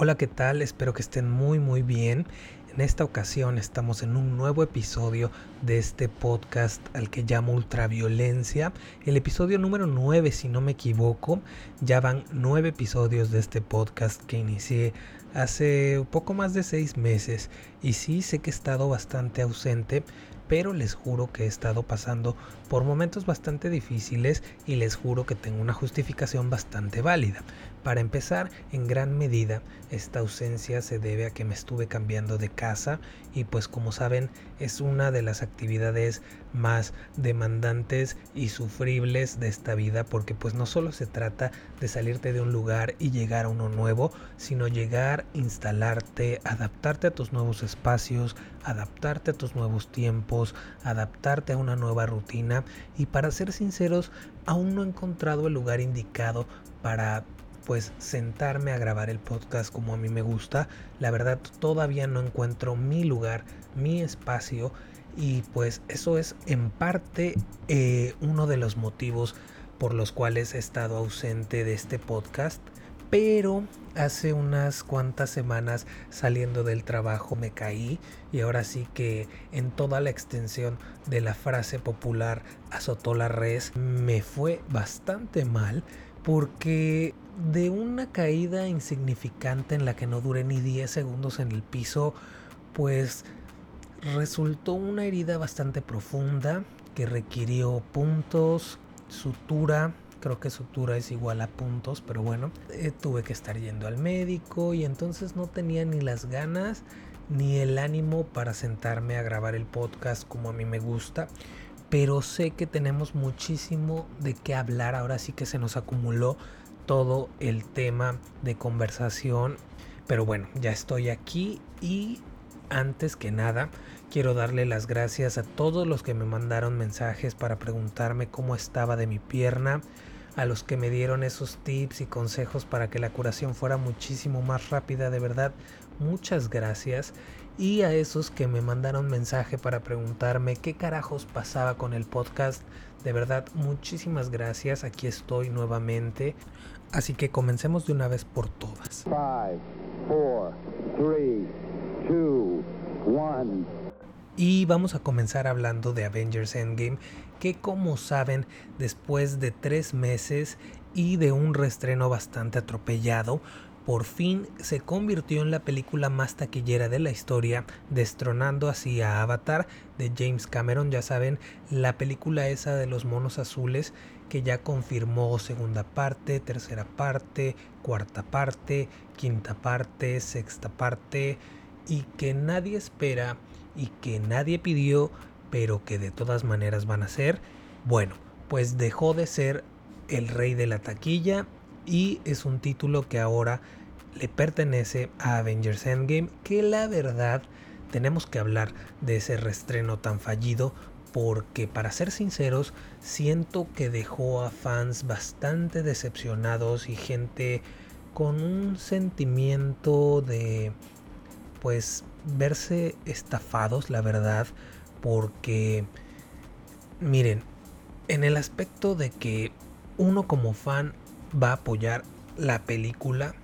Hola, ¿qué tal? Espero que estén muy muy bien. En esta ocasión estamos en un nuevo episodio de este podcast al que llamo Ultraviolencia. El episodio número 9, si no me equivoco. Ya van nueve episodios de este podcast que inicié hace poco más de seis meses. Y sí, sé que he estado bastante ausente, pero les juro que he estado pasando por momentos bastante difíciles y les juro que tengo una justificación bastante válida. Para empezar, en gran medida, esta ausencia se debe a que me estuve cambiando de casa y pues como saben es una de las actividades más demandantes y sufribles de esta vida porque pues no solo se trata de salirte de un lugar y llegar a uno nuevo, sino llegar, instalarte, adaptarte a tus nuevos espacios, adaptarte a tus nuevos tiempos, adaptarte a una nueva rutina. Y para ser sinceros, aún no he encontrado el lugar indicado para pues sentarme a grabar el podcast como a mí me gusta. La verdad todavía no encuentro mi lugar, mi espacio y pues eso es en parte eh, uno de los motivos por los cuales he estado ausente de este podcast. Pero hace unas cuantas semanas saliendo del trabajo me caí y ahora sí que en toda la extensión de la frase popular azotó la res me fue bastante mal porque de una caída insignificante en la que no duré ni 10 segundos en el piso, pues resultó una herida bastante profunda que requirió puntos, sutura, creo que sutura es igual a puntos, pero bueno, eh, tuve que estar yendo al médico y entonces no tenía ni las ganas ni el ánimo para sentarme a grabar el podcast como a mí me gusta pero sé que tenemos muchísimo de qué hablar. Ahora sí que se nos acumuló todo el tema de conversación. Pero bueno, ya estoy aquí y antes que nada quiero darle las gracias a todos los que me mandaron mensajes para preguntarme cómo estaba de mi pierna, a los que me dieron esos tips y consejos para que la curación fuera muchísimo más rápida, de verdad, muchas gracias y a esos que me mandaron mensaje para preguntarme qué carajos pasaba con el podcast. De verdad, muchísimas gracias. Aquí estoy nuevamente. Así que comencemos de una vez por todas. Y vamos a comenzar hablando de Avengers Endgame, que como saben, después de tres meses y de un restreno bastante atropellado, por fin se convirtió en la película más taquillera de la historia, destronando así a Avatar de James Cameron, ya saben, la película esa de los monos azules que ya confirmó segunda parte, tercera parte, cuarta parte, quinta parte, sexta parte y que nadie espera y que nadie pidió, pero que de todas maneras van a ser, bueno, pues dejó de ser el rey de la taquilla y es un título que ahora le pertenece a Avengers Endgame, que la verdad tenemos que hablar de ese restreno tan fallido porque para ser sinceros siento que dejó a fans bastante decepcionados y gente con un sentimiento de pues verse estafados la verdad porque miren en el aspecto de que uno como fan va a apoyar la película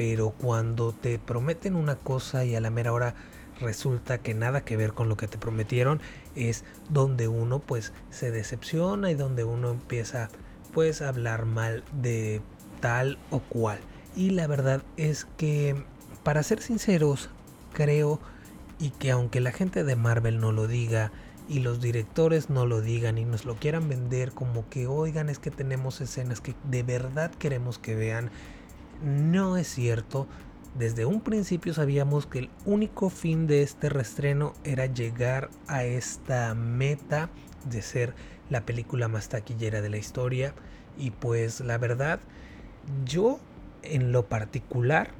pero cuando te prometen una cosa y a la mera hora resulta que nada que ver con lo que te prometieron es donde uno pues se decepciona y donde uno empieza pues a hablar mal de tal o cual. Y la verdad es que para ser sinceros creo y que aunque la gente de Marvel no lo diga y los directores no lo digan y nos lo quieran vender como que oigan es que tenemos escenas que de verdad queremos que vean no es cierto. Desde un principio sabíamos que el único fin de este restreno era llegar a esta meta de ser la película más taquillera de la historia. Y pues la verdad, yo en lo particular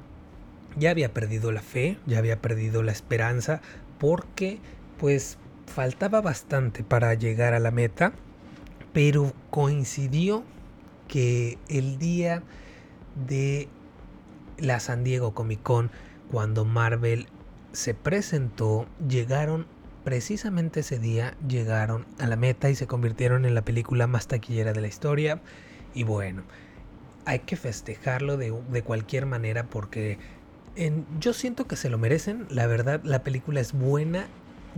ya había perdido la fe, ya había perdido la esperanza, porque pues faltaba bastante para llegar a la meta, pero coincidió que el día de la San Diego Comic Con, cuando Marvel se presentó, llegaron precisamente ese día, llegaron a la meta y se convirtieron en la película más taquillera de la historia. Y bueno, hay que festejarlo de, de cualquier manera porque yo siento que se lo merecen, la verdad la película es buena,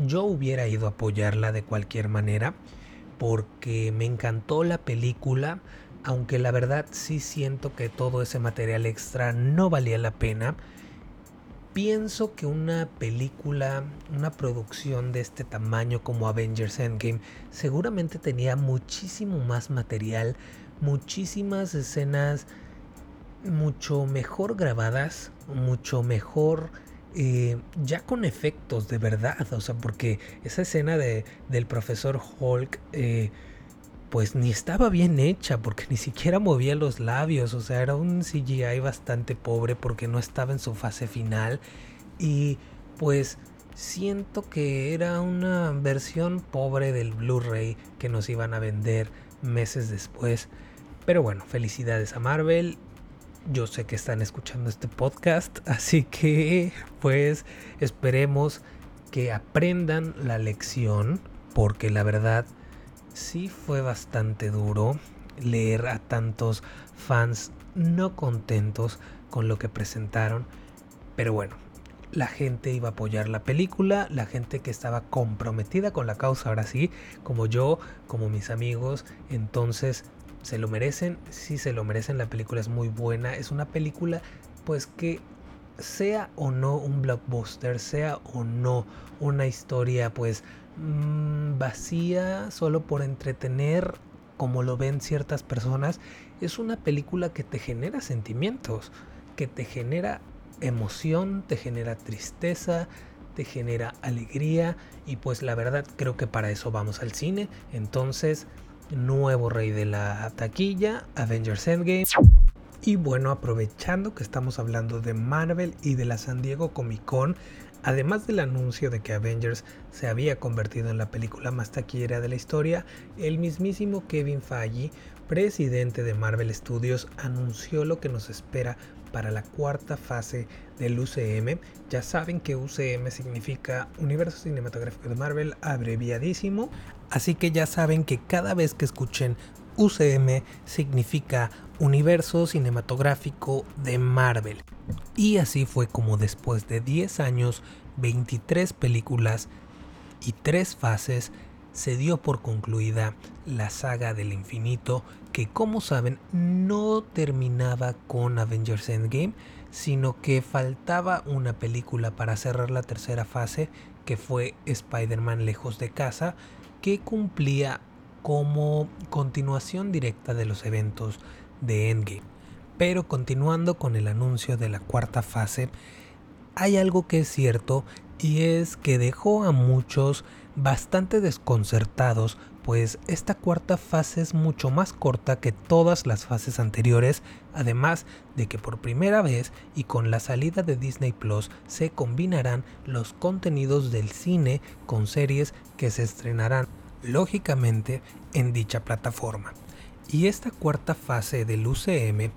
yo hubiera ido a apoyarla de cualquier manera porque me encantó la película, aunque la verdad sí siento que todo ese material extra no valía la pena. Pienso que una película, una producción de este tamaño como Avengers Endgame, seguramente tenía muchísimo más material, muchísimas escenas mucho mejor grabadas, mucho mejor eh, ya con efectos de verdad, o sea, porque esa escena de, del profesor Hulk, eh, pues ni estaba bien hecha, porque ni siquiera movía los labios, o sea, era un CGI bastante pobre porque no estaba en su fase final y pues siento que era una versión pobre del Blu-ray que nos iban a vender meses después. Pero bueno, felicidades a Marvel yo sé que están escuchando este podcast, así que pues esperemos que aprendan la lección, porque la verdad sí fue bastante duro leer a tantos fans no contentos con lo que presentaron, pero bueno, la gente iba a apoyar la película, la gente que estaba comprometida con la causa, ahora sí, como yo, como mis amigos, entonces se lo merecen, sí se lo merecen, la película es muy buena, es una película pues que sea o no un blockbuster, sea o no una historia pues mm, vacía solo por entretener como lo ven ciertas personas, es una película que te genera sentimientos, que te genera emoción, te genera tristeza, te genera alegría y pues la verdad creo que para eso vamos al cine, entonces nuevo rey de la taquilla, Avengers Endgame. Y bueno, aprovechando que estamos hablando de Marvel y de la San Diego Comic Con, además del anuncio de que Avengers se había convertido en la película más taquillera de la historia, el mismísimo Kevin Feige, presidente de Marvel Studios, anunció lo que nos espera para la cuarta fase del UCM. Ya saben que UCM significa Universo Cinematográfico de Marvel, abreviadísimo. Así que ya saben que cada vez que escuchen UCM significa Universo Cinematográfico de Marvel. Y así fue como después de 10 años, 23 películas y 3 fases, se dio por concluida la saga del infinito que como saben no terminaba con Avengers Endgame, sino que faltaba una película para cerrar la tercera fase que fue Spider-Man lejos de casa que cumplía como continuación directa de los eventos de Endgame. Pero continuando con el anuncio de la cuarta fase, hay algo que es cierto y es que dejó a muchos bastante desconcertados, pues esta cuarta fase es mucho más corta que todas las fases anteriores, además de que por primera vez y con la salida de Disney Plus se combinarán los contenidos del cine con series que se estrenarán lógicamente en dicha plataforma. Y esta cuarta fase del UCM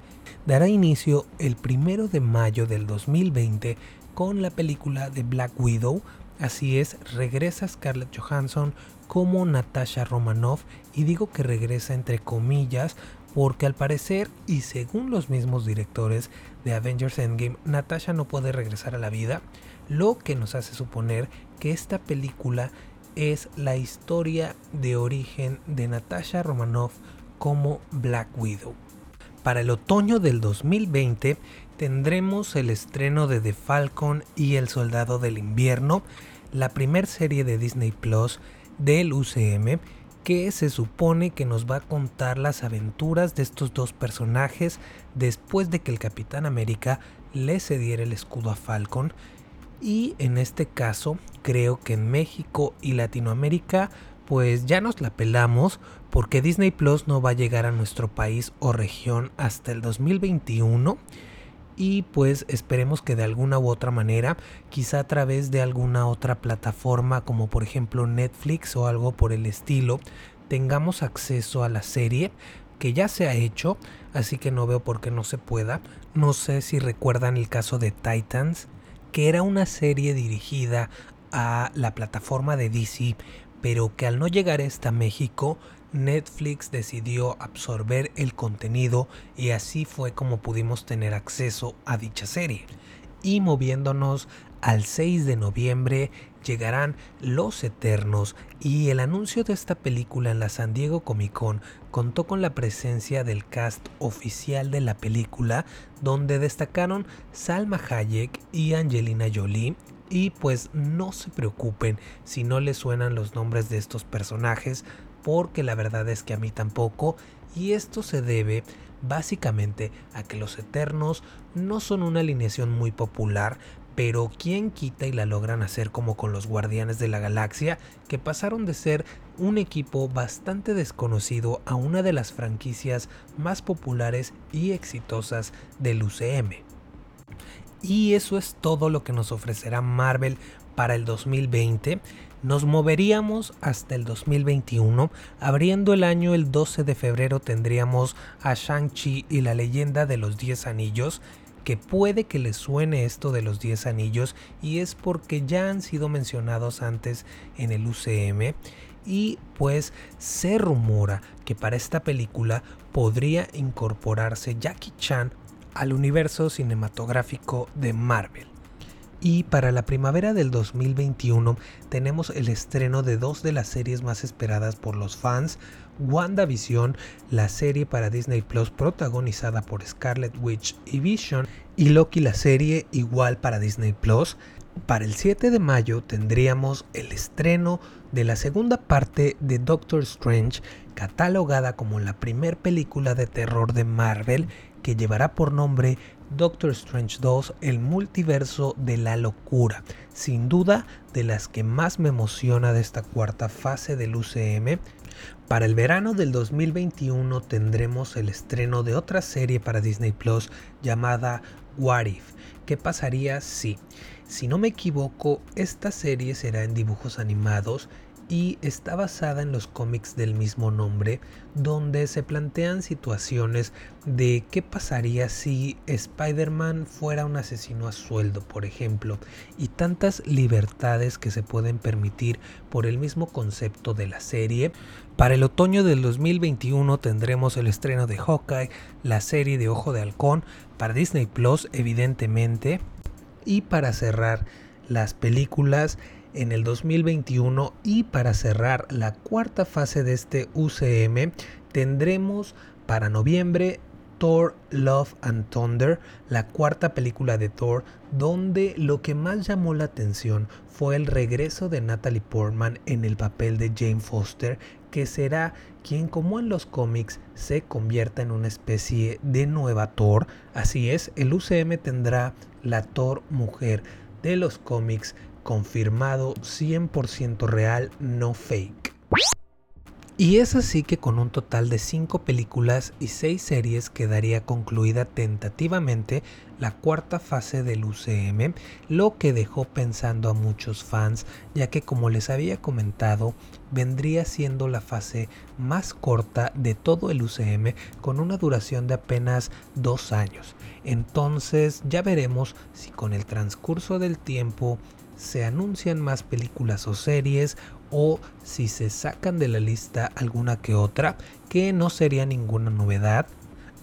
dará inicio el primero de mayo del 2020 con la película de Black Widow. Así es, regresa Scarlett Johansson como Natasha Romanoff y digo que regresa entre comillas porque al parecer y según los mismos directores de Avengers Endgame, Natasha no puede regresar a la vida, lo que nos hace suponer que esta película es la historia de origen de Natasha Romanoff como Black Widow. Para el otoño del 2020 tendremos el estreno de The Falcon y El Soldado del Invierno, la primer serie de Disney Plus del UCM que se supone que nos va a contar las aventuras de estos dos personajes después de que el Capitán América le cediera el escudo a Falcon y en este caso creo que en México y Latinoamérica pues ya nos la pelamos porque Disney Plus no va a llegar a nuestro país o región hasta el 2021 y pues esperemos que de alguna u otra manera, quizá a través de alguna otra plataforma como por ejemplo Netflix o algo por el estilo, tengamos acceso a la serie que ya se ha hecho, así que no veo por qué no se pueda. No sé si recuerdan el caso de Titans, que era una serie dirigida a la plataforma de DC, pero que al no llegar esta a México, Netflix decidió absorber el contenido y así fue como pudimos tener acceso a dicha serie. Y moviéndonos al 6 de noviembre llegarán Los Eternos y el anuncio de esta película en la San Diego Comic Con contó con la presencia del cast oficial de la película donde destacaron Salma Hayek y Angelina Jolie y pues no se preocupen si no les suenan los nombres de estos personajes porque la verdad es que a mí tampoco y esto se debe básicamente a que los Eternos no son una alineación muy popular, pero quién quita y la logran hacer como con los Guardianes de la Galaxia, que pasaron de ser un equipo bastante desconocido a una de las franquicias más populares y exitosas del UCM. Y eso es todo lo que nos ofrecerá Marvel para el 2020. Nos moveríamos hasta el 2021. Abriendo el año el 12 de febrero tendríamos a Shang-Chi y la leyenda de los 10 anillos que puede que les suene esto de los 10 anillos y es porque ya han sido mencionados antes en el UCM y pues se rumora que para esta película podría incorporarse Jackie Chan al universo cinematográfico de Marvel. Y para la primavera del 2021 tenemos el estreno de dos de las series más esperadas por los fans, WandaVision, la serie para Disney Plus protagonizada por Scarlet Witch y Vision, y Loki, la serie igual para Disney Plus. Para el 7 de mayo tendríamos el estreno de la segunda parte de Doctor Strange, catalogada como la primer película de terror de Marvel, que llevará por nombre Doctor Strange 2, el multiverso de la locura, sin duda de las que más me emociona de esta cuarta fase del UCM. Para el verano del 2021 tendremos el estreno de otra serie para Disney Plus llamada What If. ¿Qué pasaría si? Si no me equivoco, esta serie será en dibujos animados y está basada en los cómics del mismo nombre, donde se plantean situaciones de qué pasaría si Spider-Man fuera un asesino a sueldo, por ejemplo, y tantas libertades que se pueden permitir por el mismo concepto de la serie. Para el otoño del 2021 tendremos el estreno de Hawkeye, la serie de Ojo de Halcón, para Disney Plus evidentemente, y para cerrar las películas en el 2021 y para cerrar la cuarta fase de este UCM tendremos para noviembre Thor Love and Thunder, la cuarta película de Thor, donde lo que más llamó la atención fue el regreso de Natalie Portman en el papel de Jane Foster, que será quien como en los cómics se convierta en una especie de nueva Thor. Así es, el UCM tendrá la Thor mujer de los cómics confirmado 100% real, no fake. Y es así que con un total de 5 películas y 6 series quedaría concluida tentativamente la cuarta fase del UCM, lo que dejó pensando a muchos fans, ya que como les había comentado, vendría siendo la fase más corta de todo el UCM con una duración de apenas 2 años. Entonces ya veremos si con el transcurso del tiempo se anuncian más películas o series o si se sacan de la lista alguna que otra, que no sería ninguna novedad.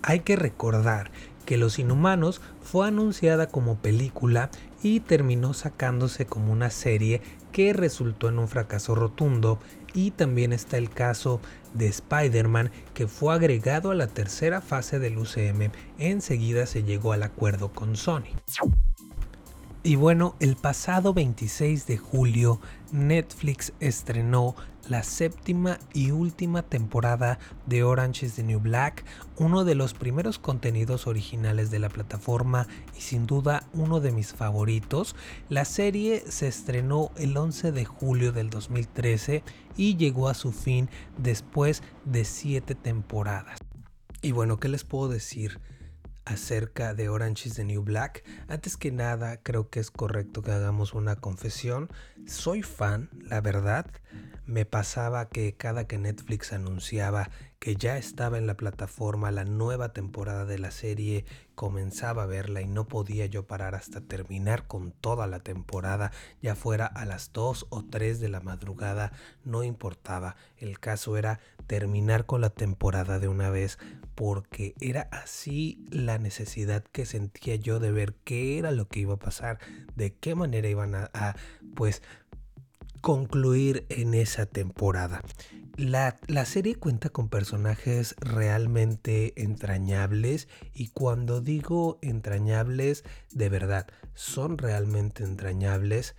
Hay que recordar que Los Inhumanos fue anunciada como película y terminó sacándose como una serie que resultó en un fracaso rotundo y también está el caso de Spider-Man que fue agregado a la tercera fase del UCM, enseguida se llegó al acuerdo con Sony. Y bueno, el pasado 26 de julio Netflix estrenó la séptima y última temporada de Orange is the New Black, uno de los primeros contenidos originales de la plataforma y sin duda uno de mis favoritos. La serie se estrenó el 11 de julio del 2013 y llegó a su fin después de siete temporadas. Y bueno, ¿qué les puedo decir? Acerca de Orange is the New Black. Antes que nada, creo que es correcto que hagamos una confesión. Soy fan, la verdad. Me pasaba que cada que Netflix anunciaba que ya estaba en la plataforma la nueva temporada de la serie, comenzaba a verla y no podía yo parar hasta terminar con toda la temporada, ya fuera a las 2 o 3 de la madrugada, no importaba, el caso era terminar con la temporada de una vez, porque era así la necesidad que sentía yo de ver qué era lo que iba a pasar, de qué manera iban a, pues concluir en esa temporada. La, serie cuenta con personajes realmente entrañables y cuando digo entrañables, de verdad, son realmente entrañables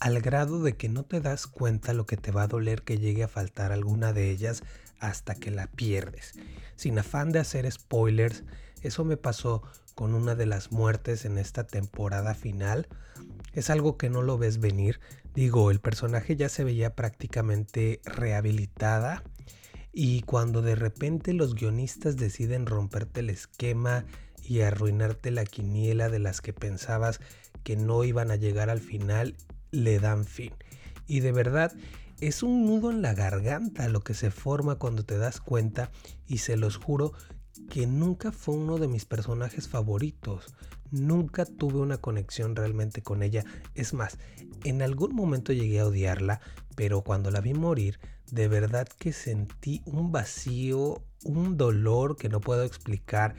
al grado de que no te das cuenta lo que te va a doler que llegue a faltar alguna de ellas hasta que la pierdes. Sin afán de hacer spoilers, eso me pasó con una de las muertes en esta temporada final. Es algo que no lo ves venir, Digo, el personaje ya se veía prácticamente rehabilitada y cuando de repente los guionistas deciden romperte el esquema y arruinarte la quiniela de las que pensabas que no iban a llegar al final, le dan fin. Y de verdad, es un nudo en la garganta lo que se forma cuando te das cuenta y se los juro que nunca fue uno de mis personajes favoritos. Nunca tuve una conexión realmente con ella. Es más, en algún momento llegué a odiarla, pero cuando la vi morir, de verdad que sentí un vacío, un dolor que no puedo explicar,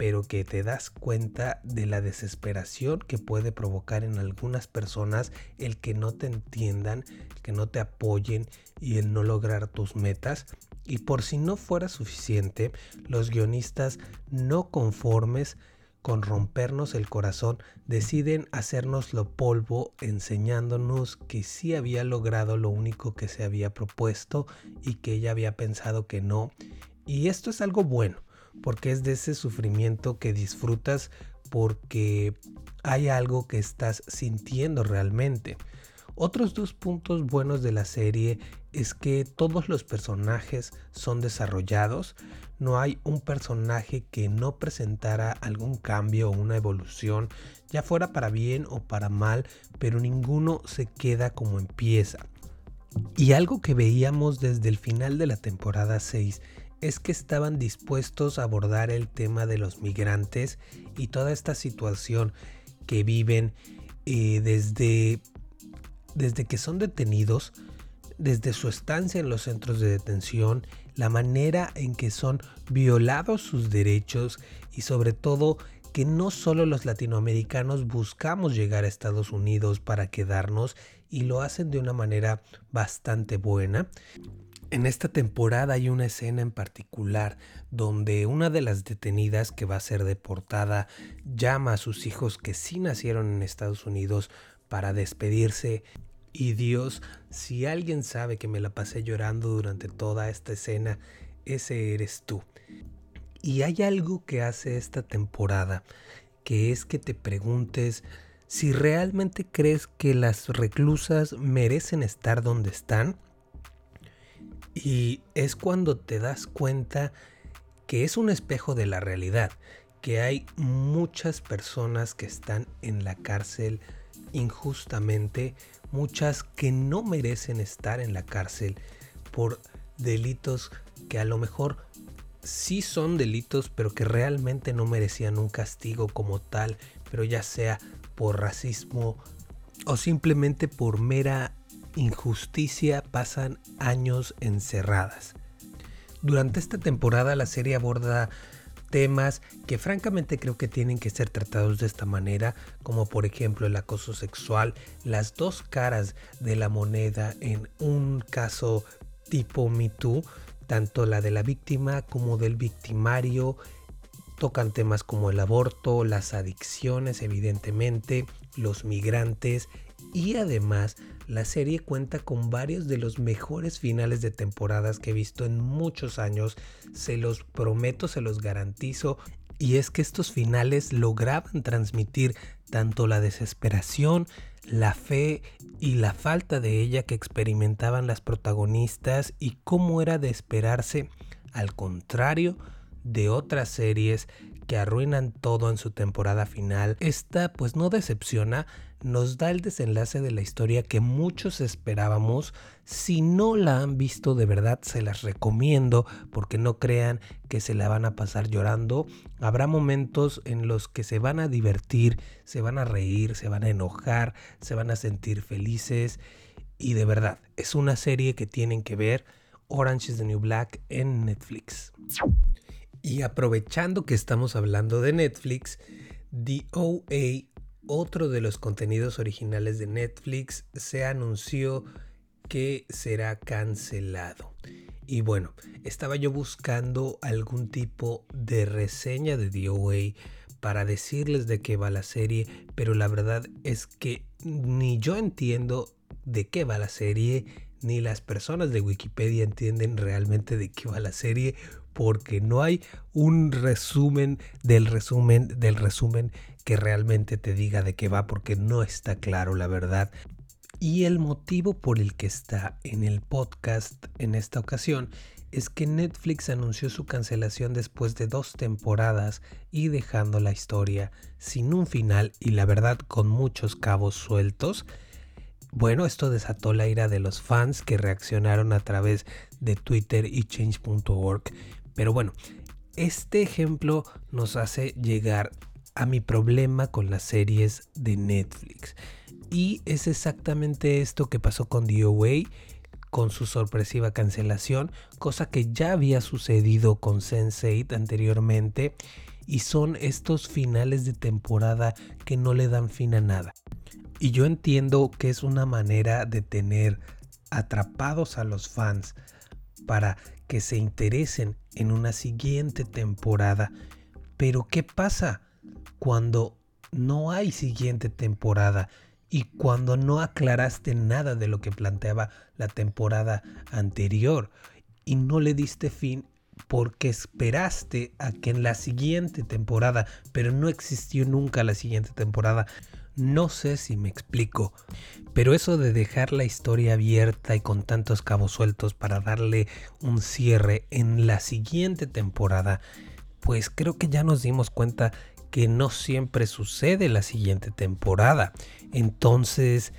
pero que te das cuenta de la desesperación que puede provocar en algunas personas el que no te entiendan, que no te apoyen y el no lograr tus metas. Y por si no fuera suficiente, los guionistas no conformes con rompernos el corazón, deciden hacérnoslo polvo enseñándonos que sí había logrado lo único que se había propuesto y que ella había pensado que no. Y esto es algo bueno, porque es de ese sufrimiento que disfrutas porque hay algo que estás sintiendo realmente. Otros dos puntos buenos de la serie es que todos los personajes son desarrollados, no hay un personaje que no presentara algún cambio o una evolución, ya fuera para bien o para mal, pero ninguno se queda como empieza. Y algo que veíamos desde el final de la temporada 6 es que estaban dispuestos a abordar el tema de los migrantes y toda esta situación que viven eh, desde desde que son detenidos, desde su estancia en los centros de detención, la manera en que son violados sus derechos y sobre todo que no solo los latinoamericanos buscamos llegar a Estados Unidos para quedarnos y lo hacen de una manera bastante buena. En esta temporada hay una escena en particular donde una de las detenidas que va a ser deportada llama a sus hijos que sí nacieron en Estados Unidos para despedirse. Y Dios, si alguien sabe que me la pasé llorando durante toda esta escena, ese eres tú. Y hay algo que hace esta temporada, que es que te preguntes si realmente crees que las reclusas merecen estar donde están. Y es cuando te das cuenta que es un espejo de la realidad, que hay muchas personas que están en la cárcel injustamente, muchas que no merecen estar en la cárcel por delitos que a lo mejor sí son delitos, pero que realmente no merecían un castigo como tal, pero ya sea por racismo o simplemente por mera injusticia pasan años encerradas. Durante esta temporada la serie aborda temas que francamente creo que tienen que ser tratados de esta manera, como por ejemplo el acoso sexual, las dos caras de la moneda en un caso tipo Me Too, tanto la de la víctima como del victimario, tocan temas como el aborto, las adicciones evidentemente, los migrantes y además la serie cuenta con varios de los mejores finales de temporadas que he visto en muchos años. Se los prometo, se los garantizo. Y es que estos finales lograban transmitir tanto la desesperación, la fe y la falta de ella que experimentaban las protagonistas y cómo era de esperarse, al contrario de otras series que arruinan todo en su temporada final. Esta pues no decepciona, nos da el desenlace de la historia que muchos esperábamos. Si no la han visto de verdad se las recomiendo porque no crean que se la van a pasar llorando. Habrá momentos en los que se van a divertir, se van a reír, se van a enojar, se van a sentir felices y de verdad es una serie que tienen que ver. Orange is the New Black en Netflix. Y aprovechando que estamos hablando de Netflix, The OA, otro de los contenidos originales de Netflix, se anunció que será cancelado. Y bueno, estaba yo buscando algún tipo de reseña de The OA para decirles de qué va la serie, pero la verdad es que ni yo entiendo de qué va la serie, ni las personas de Wikipedia entienden realmente de qué va la serie, porque no hay un resumen del resumen del resumen que realmente te diga de qué va, porque no está claro la verdad. Y el motivo por el que está en el podcast en esta ocasión es que Netflix anunció su cancelación después de dos temporadas y dejando la historia sin un final y la verdad con muchos cabos sueltos. Bueno, esto desató la ira de los fans que reaccionaron a través de Twitter y change.org. Pero bueno, este ejemplo nos hace llegar a mi problema con las series de Netflix. Y es exactamente esto que pasó con Away con su sorpresiva cancelación, cosa que ya había sucedido con Sense8 anteriormente, y son estos finales de temporada que no le dan fin a nada. Y yo entiendo que es una manera de tener atrapados a los fans para que se interesen en una siguiente temporada. Pero ¿qué pasa cuando no hay siguiente temporada y cuando no aclaraste nada de lo que planteaba la temporada anterior y no le diste fin porque esperaste a que en la siguiente temporada, pero no existió nunca la siguiente temporada, no sé si me explico, pero eso de dejar la historia abierta y con tantos cabos sueltos para darle un cierre en la siguiente temporada, pues creo que ya nos dimos cuenta que no siempre sucede la siguiente temporada. Entonces,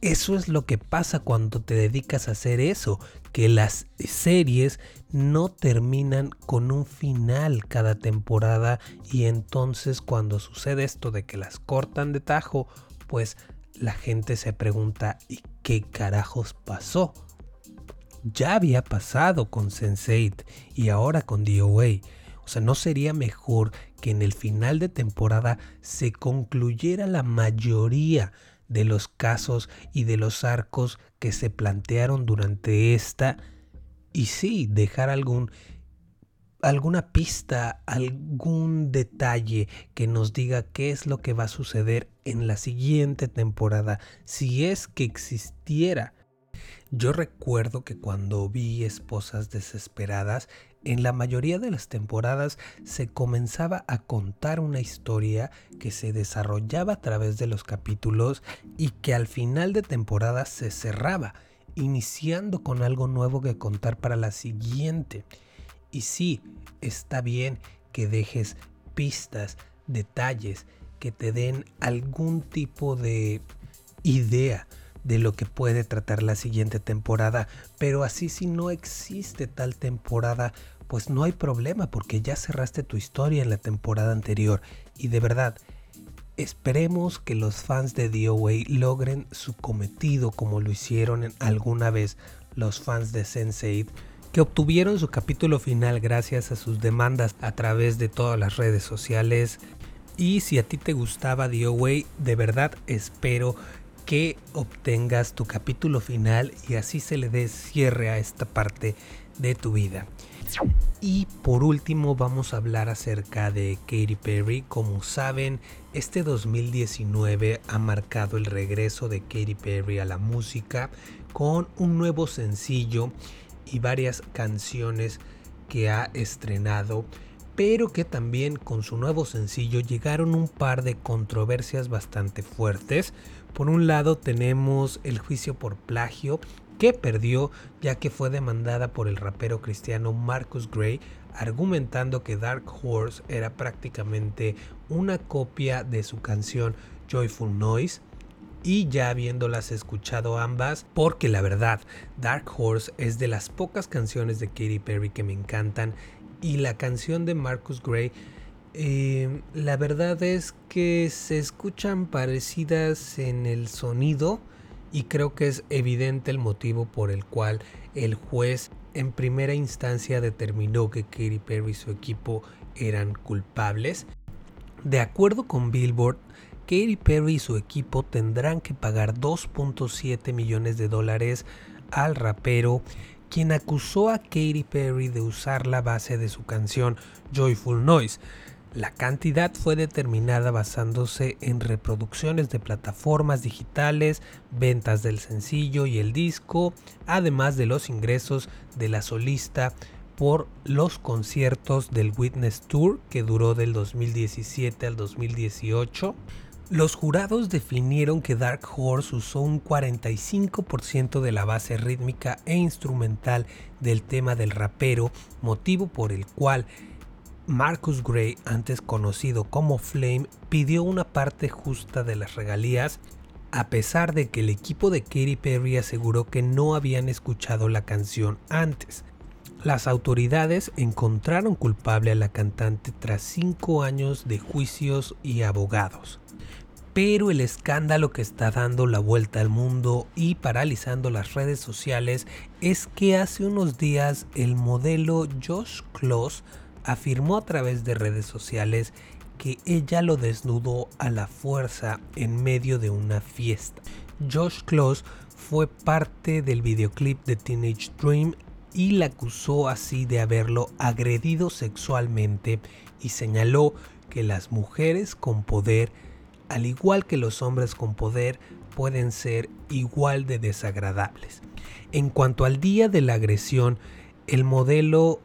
eso es lo que pasa cuando te dedicas a hacer eso, que las series no terminan con un final cada temporada y entonces cuando sucede esto de que las cortan de tajo, pues la gente se pregunta ¿y qué carajos pasó? Ya había pasado con Sense8 y ahora con DOA. O sea, ¿no sería mejor que en el final de temporada se concluyera la mayoría de los casos y de los arcos que se plantearon durante esta y sí, dejar algún alguna pista, algún detalle que nos diga qué es lo que va a suceder en la siguiente temporada, si es que existiera. Yo recuerdo que cuando vi Esposas Desesperadas, en la mayoría de las temporadas se comenzaba a contar una historia que se desarrollaba a través de los capítulos y que al final de temporada se cerraba, iniciando con algo nuevo que contar para la siguiente. Y sí, está bien que dejes pistas, detalles, que te den algún tipo de idea de lo que puede tratar la siguiente temporada, pero así si no existe tal temporada, pues no hay problema porque ya cerraste tu historia en la temporada anterior y de verdad, esperemos que los fans de DOA logren su cometido como lo hicieron alguna vez los fans de Sense8 que obtuvieron su capítulo final gracias a sus demandas a través de todas las redes sociales. Y si a ti te gustaba DOA, de verdad espero que obtengas tu capítulo final y así se le dé cierre a esta parte de tu vida. Y por último vamos a hablar acerca de Katy Perry. Como saben, este 2019 ha marcado el regreso de Katy Perry a la música con un nuevo sencillo y varias canciones que ha estrenado, pero que también con su nuevo sencillo llegaron un par de controversias bastante fuertes. Por un lado tenemos el juicio por plagio que perdió ya que fue demandada por el rapero cristiano Marcus Gray argumentando que Dark Horse era prácticamente una copia de su canción Joyful Noise y ya habiéndolas escuchado ambas, porque la verdad, Dark Horse es de las pocas canciones de Katy Perry que me encantan y la canción de Marcus Gray, eh, la verdad es que se escuchan parecidas en el sonido y creo que es evidente el motivo por el cual el juez en primera instancia determinó que Katy Perry y su equipo eran culpables. De acuerdo con Billboard, Katy Perry y su equipo tendrán que pagar 2.7 millones de dólares al rapero, quien acusó a Katy Perry de usar la base de su canción Joyful Noise. La cantidad fue determinada basándose en reproducciones de plataformas digitales, ventas del sencillo y el disco, además de los ingresos de la solista por los conciertos del Witness Tour que duró del 2017 al 2018. Los jurados definieron que Dark Horse usó un 45% de la base rítmica e instrumental del tema del rapero, motivo por el cual Marcus Gray, antes conocido como Flame, pidió una parte justa de las regalías, a pesar de que el equipo de Katy Perry aseguró que no habían escuchado la canción antes. Las autoridades encontraron culpable a la cantante tras cinco años de juicios y abogados. Pero el escándalo que está dando la vuelta al mundo y paralizando las redes sociales es que hace unos días el modelo Josh Kloss afirmó a través de redes sociales que ella lo desnudó a la fuerza en medio de una fiesta. Josh Kloss fue parte del videoclip de Teenage Dream y la acusó así de haberlo agredido sexualmente y señaló que las mujeres con poder al igual que los hombres con poder, pueden ser igual de desagradables. En cuanto al día de la agresión, el modelo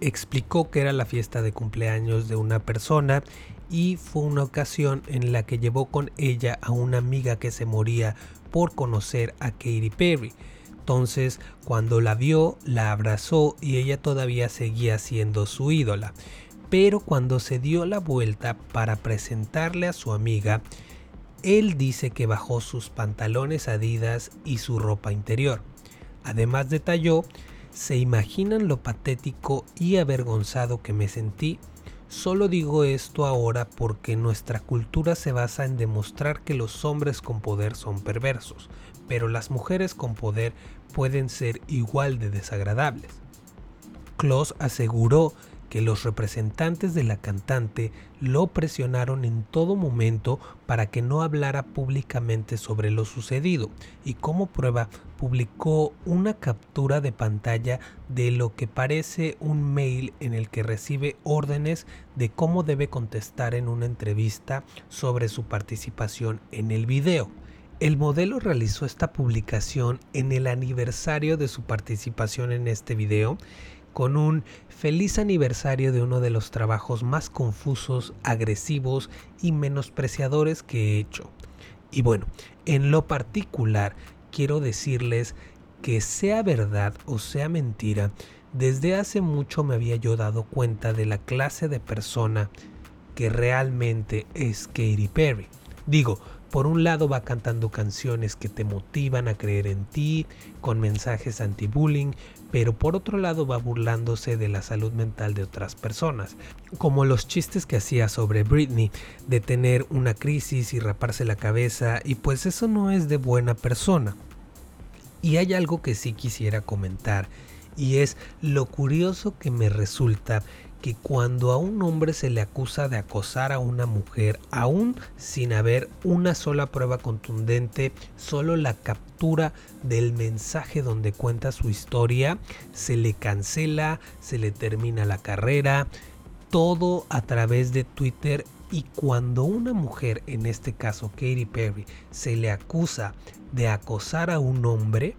explicó que era la fiesta de cumpleaños de una persona y fue una ocasión en la que llevó con ella a una amiga que se moría por conocer a Katy Perry. Entonces, cuando la vio, la abrazó y ella todavía seguía siendo su ídola pero cuando se dio la vuelta para presentarle a su amiga, él dice que bajó sus pantalones adidas y su ropa interior. Además detalló, ¿se imaginan lo patético y avergonzado que me sentí? Solo digo esto ahora porque nuestra cultura se basa en demostrar que los hombres con poder son perversos, pero las mujeres con poder pueden ser igual de desagradables. Kloss aseguró que los representantes de la cantante lo presionaron en todo momento para que no hablara públicamente sobre lo sucedido y como prueba publicó una captura de pantalla de lo que parece un mail en el que recibe órdenes de cómo debe contestar en una entrevista sobre su participación en el video. El modelo realizó esta publicación en el aniversario de su participación en este video con un feliz aniversario de uno de los trabajos más confusos, agresivos y menospreciadores que he hecho. Y bueno, en lo particular quiero decirles que sea verdad o sea mentira, desde hace mucho me había yo dado cuenta de la clase de persona que realmente es Katy Perry. Digo, por un lado va cantando canciones que te motivan a creer en ti, con mensajes anti-bullying, pero por otro lado va burlándose de la salud mental de otras personas, como los chistes que hacía sobre Britney, de tener una crisis y raparse la cabeza, y pues eso no es de buena persona. Y hay algo que sí quisiera comentar, y es lo curioso que me resulta que cuando a un hombre se le acusa de acosar a una mujer, aún sin haber una sola prueba contundente, solo la captura del mensaje donde cuenta su historia, se le cancela, se le termina la carrera, todo a través de Twitter y cuando una mujer, en este caso Katy Perry, se le acusa de acosar a un hombre,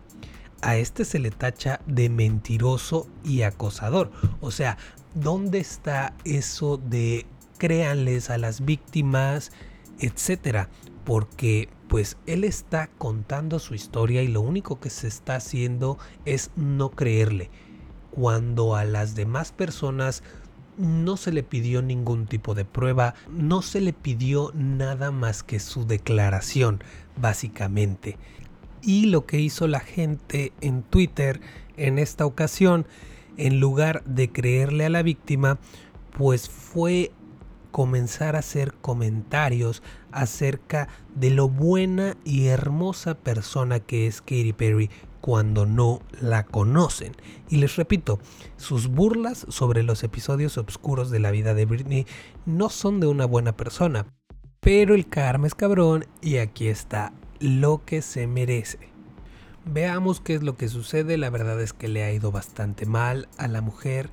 a este se le tacha de mentiroso y acosador. O sea, ¿dónde está eso de créanles a las víctimas, etcétera? Porque pues él está contando su historia y lo único que se está haciendo es no creerle. Cuando a las demás personas no se le pidió ningún tipo de prueba, no se le pidió nada más que su declaración, básicamente. Y lo que hizo la gente en Twitter en esta ocasión, en lugar de creerle a la víctima, pues fue comenzar a hacer comentarios acerca de lo buena y hermosa persona que es Katy Perry cuando no la conocen. Y les repito, sus burlas sobre los episodios oscuros de la vida de Britney no son de una buena persona. Pero el karma es cabrón y aquí está lo que se merece. Veamos qué es lo que sucede, la verdad es que le ha ido bastante mal a la mujer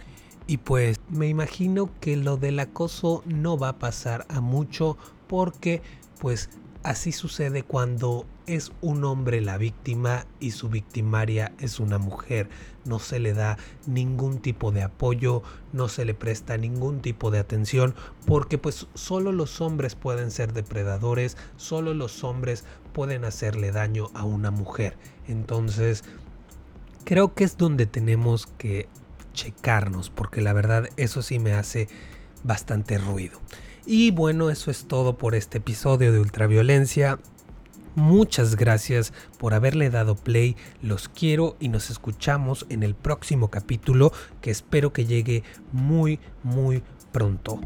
y pues me imagino que lo del acoso no va a pasar a mucho porque pues así sucede cuando es un hombre la víctima y su victimaria es una mujer. No se le da ningún tipo de apoyo, no se le presta ningún tipo de atención, porque pues solo los hombres pueden ser depredadores, solo los hombres pueden hacerle daño a una mujer. Entonces, creo que es donde tenemos que checarnos, porque la verdad eso sí me hace bastante ruido. Y bueno, eso es todo por este episodio de Ultraviolencia. Muchas gracias por haberle dado play, los quiero y nos escuchamos en el próximo capítulo que espero que llegue muy, muy pronto.